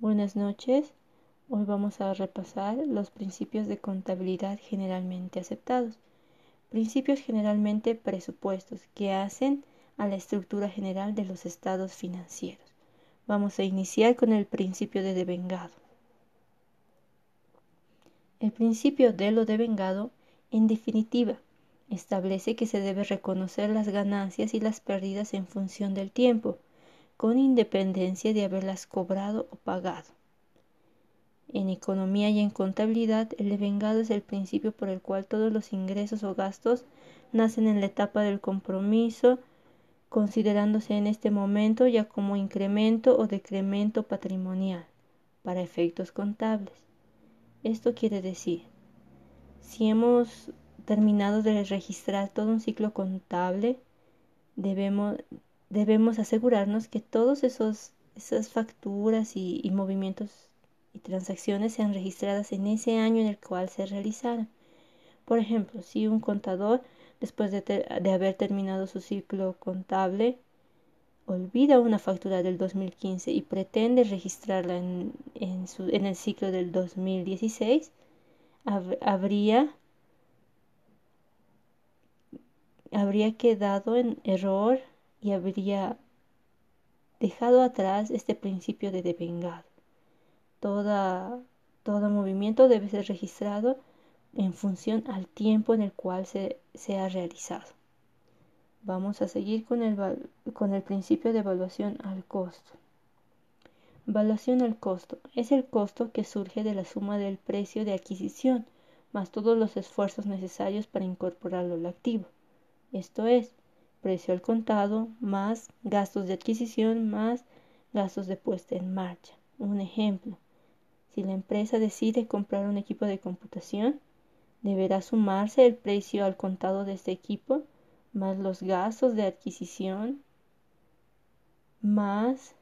Buenas noches. Hoy vamos a repasar los principios de contabilidad generalmente aceptados. Principios generalmente presupuestos que hacen a la estructura general de los estados financieros. Vamos a iniciar con el principio de devengado. El principio de lo devengado, en definitiva, establece que se debe reconocer las ganancias y las pérdidas en función del tiempo con independencia de haberlas cobrado o pagado. En economía y en contabilidad, el devengado es el principio por el cual todos los ingresos o gastos nacen en la etapa del compromiso, considerándose en este momento ya como incremento o decremento patrimonial para efectos contables. Esto quiere decir, si hemos terminado de registrar todo un ciclo contable, debemos debemos asegurarnos que todos esos esas facturas y, movimientos y transacciones sean registradas en ese año en el cual se realizaron. Por ejemplo, si un contador, después de, de haber terminado su ciclo contable, olvida una factura del 2015 y pretende registrarla en, en, su, en el ciclo del 2016, habría, habría quedado en error y habría dejado atrás este principio de devengado. Toda, todo movimiento debe ser registrado en función al tiempo en el cual se, ha realizado. Vamos a seguir con el, con el principio de evaluación al costo. Evaluación al costo es el costo que surge de la suma del precio de adquisición más todos los esfuerzos necesarios para incorporarlo al activo. Esto es, precio al contado más gastos de adquisición más gastos de puesta en marcha. Un ejemplo, si la empresa decide comprar un equipo de computación, deberá sumarse el precio al contado de este equipo más los gastos de adquisición más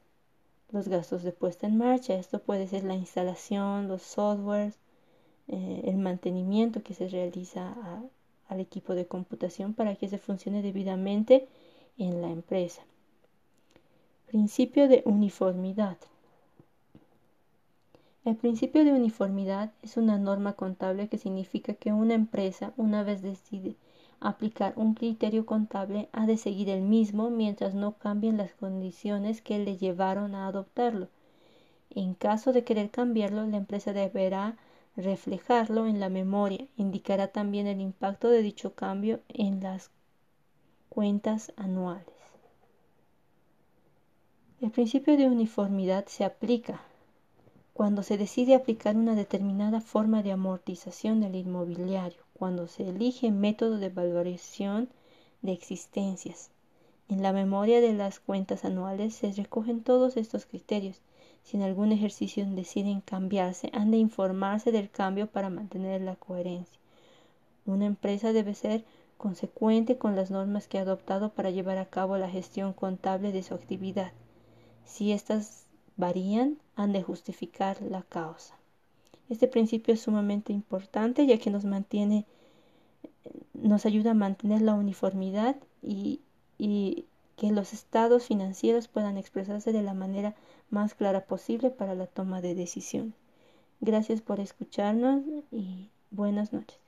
los gastos de puesta en marcha. Esto puede ser la instalación, los softwares, eh, el mantenimiento que se realiza a, al equipo de computación para que se funcione debidamente en la empresa. Principio de uniformidad. El principio de uniformidad es una norma contable que significa que una empresa, una vez decide aplicar un criterio contable, ha de seguir el mismo mientras no cambien las condiciones que le llevaron a adoptarlo. En caso de querer cambiarlo, la empresa deberá reflejarlo en la memoria. Indicará también el impacto de dicho cambio en las cuentas anuales. El principio de uniformidad se aplica cuando se decide aplicar una determinada forma de amortización del inmobiliario, cuando se elige método de valoración de existencias. En la memoria de las cuentas anuales se recogen todos estos criterios si en algún ejercicio deciden cambiarse, han de informarse del cambio para mantener la coherencia. Una empresa debe ser consecuente con las normas que ha adoptado para llevar a cabo la gestión contable de su actividad. Si éstas varían, han de justificar la causa. Este principio es sumamente importante ya que nos mantiene, nos ayuda a mantener la uniformidad y, y que los estados financieros puedan expresarse de la manera más clara posible para la toma de decisiones. Gracias por escucharnos y buenas noches.